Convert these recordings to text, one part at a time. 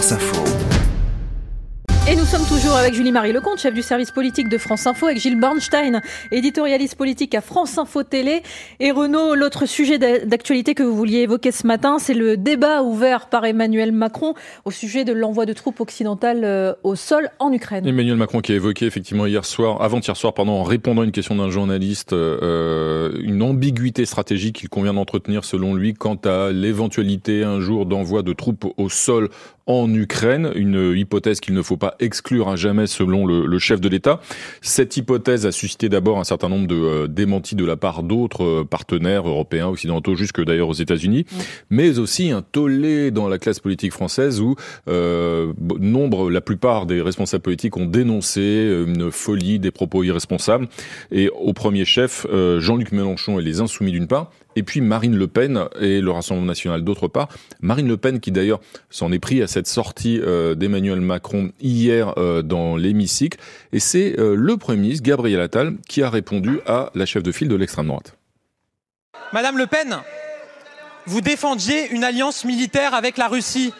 France Info. Et nous sommes toujours avec Julie-Marie Lecomte, chef du service politique de France Info, avec Gilles Bornstein, éditorialiste politique à France Info Télé. Et Renaud, l'autre sujet d'actualité que vous vouliez évoquer ce matin, c'est le débat ouvert par Emmanuel Macron au sujet de l'envoi de troupes occidentales euh, au sol en Ukraine. Emmanuel Macron qui a évoqué effectivement hier soir, avant-hier soir, pardon, en répondant à une question d'un journaliste, euh, une ambiguïté stratégique qu'il convient d'entretenir selon lui quant à l'éventualité un jour d'envoi de troupes au sol en Ukraine, une hypothèse qu'il ne faut pas exclure à jamais selon le, chef de l'État. Cette hypothèse a suscité d'abord un certain nombre de euh, démentis de la part d'autres euh, partenaires européens, occidentaux, jusque d'ailleurs aux États-Unis, mais aussi un tollé dans la classe politique française où euh, nombre, la plupart des responsables politiques ont dénoncé une folie, des propos irresponsables, et au premier chef, Jean-Luc Mélenchon et les Insoumis d'une part, et puis Marine Le Pen et le Rassemblement national d'autre part. Marine Le Pen qui d'ailleurs s'en est pris à cette sortie euh, d'Emmanuel Macron hier euh, dans l'hémicycle. Et c'est euh, le Premier ministre Gabriel Attal qui a répondu à la chef de file de l'extrême droite. Madame Le Pen, vous défendiez une alliance militaire avec la Russie.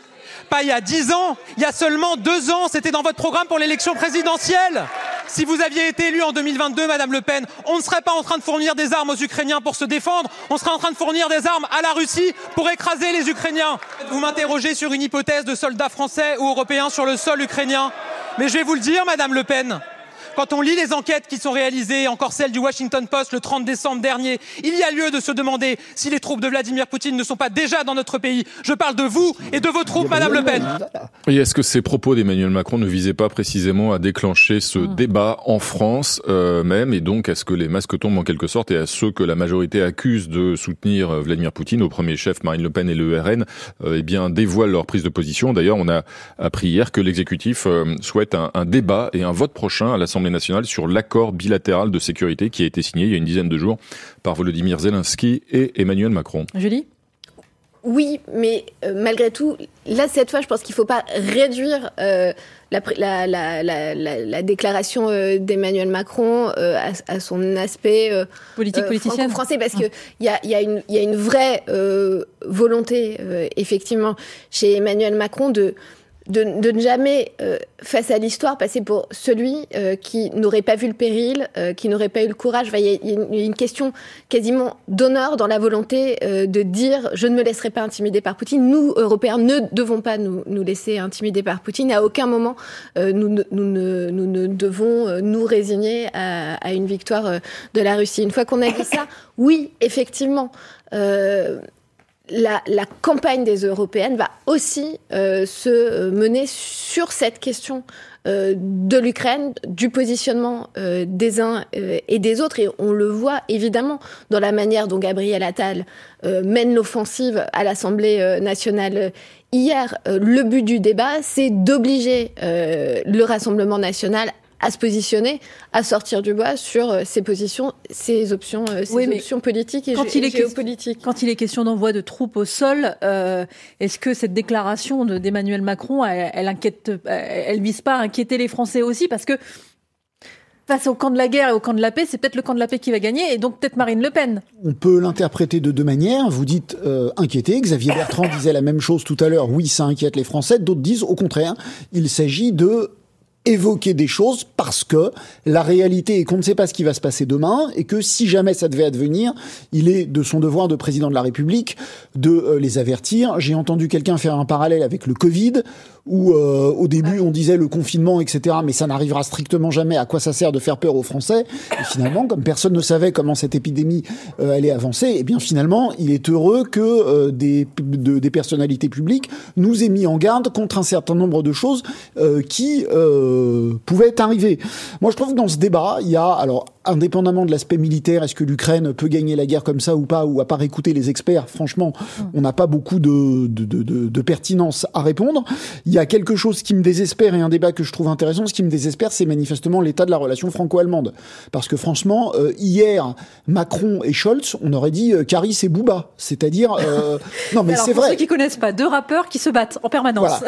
Pas il y a dix ans, il y a seulement deux ans, c'était dans votre programme pour l'élection présidentielle. Si vous aviez été élu en 2022, Madame Le Pen, on ne serait pas en train de fournir des armes aux Ukrainiens pour se défendre, on serait en train de fournir des armes à la Russie pour écraser les Ukrainiens. Vous m'interrogez sur une hypothèse de soldats français ou européens sur le sol ukrainien. Mais je vais vous le dire, Madame Le Pen, quand on lit les enquêtes qui sont réalisées, encore celle du Washington Post le 30 décembre dernier, il y a lieu de se demander si les troupes de Vladimir Poutine ne sont pas déjà dans notre pays. Je parle de vous et de vos troupes, Madame Le Pen. Et est-ce que ces propos d'Emmanuel Macron ne visaient pas précisément à déclencher ce mmh. débat en France euh, même Et donc, est-ce que les masques tombent en quelque sorte et à ceux que la majorité accuse de soutenir euh, Vladimir Poutine, au premier chef Marine Le Pen et le RN, euh, eh bien, dévoilent leur prise de position D'ailleurs, on a appris hier que l'exécutif souhaite un, un débat et un vote prochain à l'Assemblée nationale sur l'accord bilatéral de sécurité qui a été signé il y a une dizaine de jours par Volodymyr Zelensky et Emmanuel Macron. Julie? Oui, mais euh, malgré tout, là, cette fois, je pense qu'il ne faut pas réduire euh, la, la, déclaration euh, d'Emmanuel Macron à, son aspect politique politicien français, parce qu'il y a, y, a y a une vraie volonté, effectivement, chez Emmanuel Macron de de, ne jamais, euh, face à l'histoire, passer pour celui euh, qui n'aurait pas vu le péril, euh, qui n'aurait pas eu le courage. Il y, a une question quasiment d'honneur dans la volonté de dire je ne me laisserai pas intimider par Poutine. Nous, Européens, ne devons pas nous, laisser intimider par Poutine. À aucun moment, nous, ne, devons nous résigner à, une victoire de la Russie. Une fois qu'on a dit ça, oui, effectivement la, campagne des européennes va aussi euh, se euh, mener sur cette question euh, de l'Ukraine, du positionnement des uns et des autres. Et on le voit évidemment dans la manière dont Gabriel Attal mène l'offensive à l'Assemblée nationale hier. le but du débat, c'est d'obliger le Rassemblement national à se positionner, à sortir du bois sur euh, ses positions, ses options, euh, ses options politiques et, quand il est géopolitiques. Quand il est question d'envoi de troupes au sol, euh, est-ce que cette déclaration d'Emmanuel Macron, elle, elle inquiète, elle vise pas à inquiéter les Français aussi parce que face au camp de la guerre et au camp de la paix, c'est peut-être le camp de la paix qui va gagner, et donc peut-être Marine Le Pen. On peut l'interpréter de deux manières. Vous dites euh, inquiété. Xavier Bertrand disait la même chose tout à l'heure. Oui, ça inquiète les Français. D'autres disent au contraire, il s'agit de évoquer des choses parce que la réalité est qu'on ne sait pas ce qui va se passer demain et que si jamais ça devait advenir, il est de son devoir de président de la République de euh, les avertir. J'ai entendu quelqu'un faire un parallèle avec le Covid où euh, au début on disait le confinement, etc. Mais ça n'arrivera strictement jamais. À quoi ça sert de faire peur aux Français? Et finalement, comme personne ne savait comment cette épidémie euh, allait avancer, eh bien finalement, il est heureux que euh, des, des personnalités publiques nous aient mis en garde contre un certain nombre de choses qui pouvaient arriver. Moi, je trouve que dans ce débat, il y a alors indépendamment de l'aspect militaire, est-ce que l'Ukraine peut gagner la guerre comme ça ou pas, ou à part écouter les experts, franchement, on n'a pas beaucoup de, de, de, de, pertinence à répondre. Il y a quelque chose qui me désespère et un débat que je trouve intéressant. Ce qui me désespère, c'est manifestement l'état de la relation franco-allemande. Parce que franchement, euh, hier, Macron et Scholz, on aurait dit euh, Caris et Bouba. C'est-à-dire... Euh, non mais c'est vrai. Pour ceux qui connaissent pas, deux rappeurs qui se battent en permanence.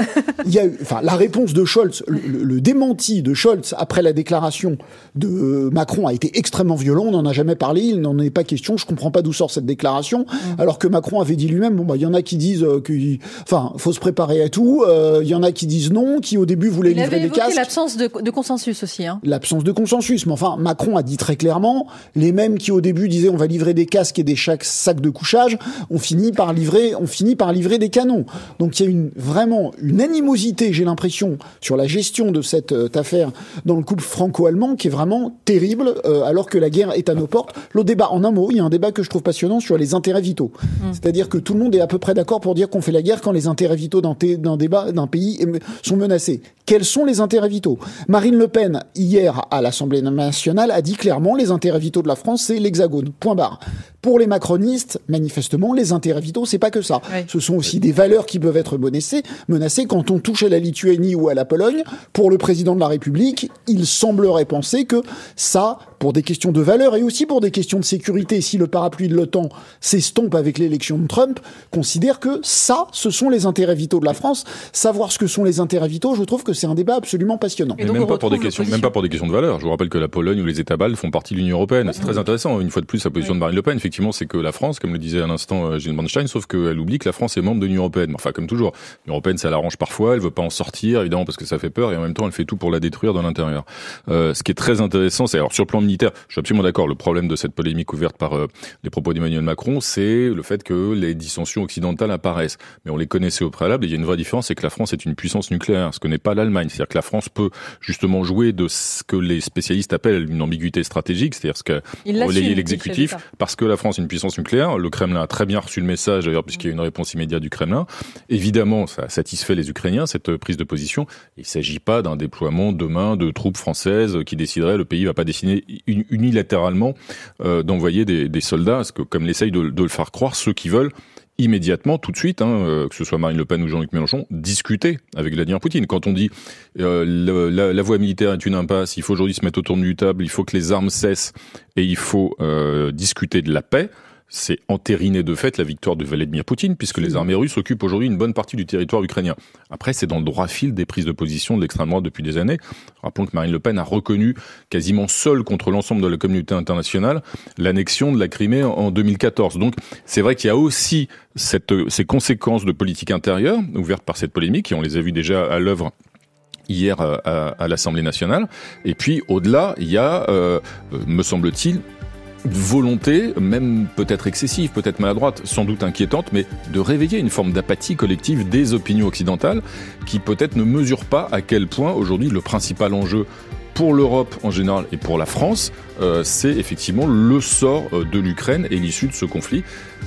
Il y a, enfin, la réponse de Scholz, le, le démenti de Scholz après la déclaration de Macron a été extrêmement violent. On n'en a jamais parlé. Il n'en est pas question. Je comprends pas d'où sort cette déclaration. Mm. Alors que Macron avait dit lui-même, bon, bah, il y en a qui disent euh, qu'il, enfin, faut se préparer à tout. Euh, il y en a qui disent non, qui au début voulaient Il livrer avait des évoqué casques. l'absence de, de consensus aussi. Hein. L'absence de consensus. Mais enfin, Macron a dit très clairement, les mêmes qui au début disaient on va livrer des casques et des sacs de couchage, on finit par livrer, on finit par livrer des canons. Donc il y a une, vraiment une animosité, j'ai l'impression, sur la gestion de cette euh, affaire dans le couple franco-allemand qui est vraiment terrible, euh, alors que la guerre est à nos portes. Le débat, en un mot, il y a un débat que je trouve passionnant sur les intérêts vitaux. C'est-à-dire que tout le monde est à peu près d'accord pour dire qu'on fait la guerre quand les intérêts vitaux d'un débat, d'un pays sont menacés. Quels sont les intérêts vitaux? Marine Le Pen, hier à l'Assemblée nationale, a dit clairement les intérêts vitaux de la France, c'est l'hexagone. Point barre. Pour les macronistes, manifestement, les intérêts vitaux, c'est pas que ça. Oui. Ce sont aussi des valeurs qui peuvent être menacées, menacées quand on touche à la Lituanie ou à la Pologne. Pour le président de la République, il semblerait penser que ça, pour des questions de valeurs et aussi pour des questions de sécurité, si le parapluie de l'OTAN s'estompe avec l'élection de Trump, considère que ça, ce sont les intérêts vitaux de la France. Savoir ce que sont les intérêts vitaux, je trouve que c'est un débat absolument passionnant. Et même pas pour des questions, même pas pour des questions de valeur. Je vous rappelle que la Pologne ou les États baltes font partie de l'Union européenne. C'est très intéressant. Une fois de plus, la position de Marine Le Pen, effectivement, c'est que la France, comme le disait à l'instant euh, Gilles Bernstein, sauf qu'elle oublie que la France est membre de l'Union européenne. Enfin, comme toujours, l'Union européenne, ça l'arrange parfois. Elle veut pas en sortir, évidemment, parce que ça fait peur, et en même temps, elle fait tout pour la détruire de l'intérieur. Euh, ce qui est très intéressant, c'est alors sur le plan militaire, je suis absolument d'accord. Le problème de cette polémique ouverte par euh, les propos d'Emmanuel Macron, c'est le fait que les dissensions occidentales apparaissent. Mais on les connaissait au préalable. Et il y a une vraie différence, c'est que la France est une puissance nucléaire, ce que n'est pas l'Allemagne. C'est-à-dire que la France peut justement jouer de ce que les spécialistes appellent une ambiguïté stratégique, c'est-à-dire ce qu'a relayé le l'exécutif, parce que la France est une puissance nucléaire. Le Kremlin a très bien reçu le message, d'ailleurs, puisqu'il y a eu une réponse immédiate du Kremlin. Évidemment, ça satisfait les Ukrainiens, cette prise de position. Il ne s'agit pas d'un déploiement demain de troupes françaises qui décideraient, le pays va pas décider uni- unilatéralement euh, d'envoyer des, des soldats, parce que comme l'essayent de, de le faire croire ceux qui veulent immédiatement, tout de suite, hein, euh, que ce soit Marine Le Pen ou Jean-Luc Mélenchon, discuter avec Vladimir Poutine. Quand on dit euh, la, la voie militaire est une impasse, il faut aujourd'hui se mettre autour d'une table, il faut que les armes cessent et il faut euh, discuter de la paix, c'est entériner de fait la victoire de Vladimir Poutine, puisque les armées russes occupent aujourd'hui une bonne partie du territoire ukrainien. Après, c'est dans le droit fil des prises de position de l'extrême droite depuis des années. Rappelons que Marine Le Pen a reconnu, quasiment seule contre l'ensemble de la communauté internationale, l'annexion de la Crimée en- en 2014. Donc, c'est vrai qu'il y a aussi cette, ces conséquences de politique intérieure, ouvertes par cette polémique, et on les a vues déjà à l'œuvre hier à, à l'Assemblée nationale. Et puis au-delà, il y a, euh, euh, me semble-t-il, volonté, même peut-être excessive, peut-être maladroite, sans doute inquiétante, mais de réveiller une forme d'apathie collective des opinions occidentales qui peut-être ne mesurent pas à quel point aujourd'hui le principal enjeu pour l'Europe en général et pour la France, euh, c'est effectivement le sort euh, de l'Ukraine et l'issue de ce conflit.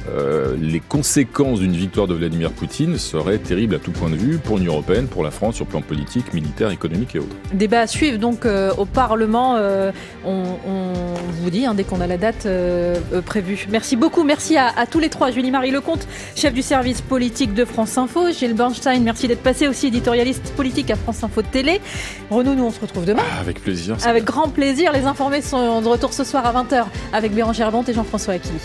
Euh, les conséquences d'une victoire de Vladimir Poutine seraient terribles à tout point de vue pour l'Union européenne, pour la France, sur le plan politique, militaire, économique et autres. Débat à suivre donc euh, au Parlement. euh, on, on vous dit hein, dès qu'on a la date prévue. Merci beaucoup. Merci à, à tous les trois. Julie-Marie Lecomte, chef du service politique de France Info. Gilles Bernstein, merci d'être passé aussi éditorialiste politique à France Info Télé. Renaud, nous on se retrouve demain. Ah, avec plaisir. Avec grand plaisir. Les informés sont de retour ce soir à 20h avec Bérangère Bonte et Jean-François Aquili.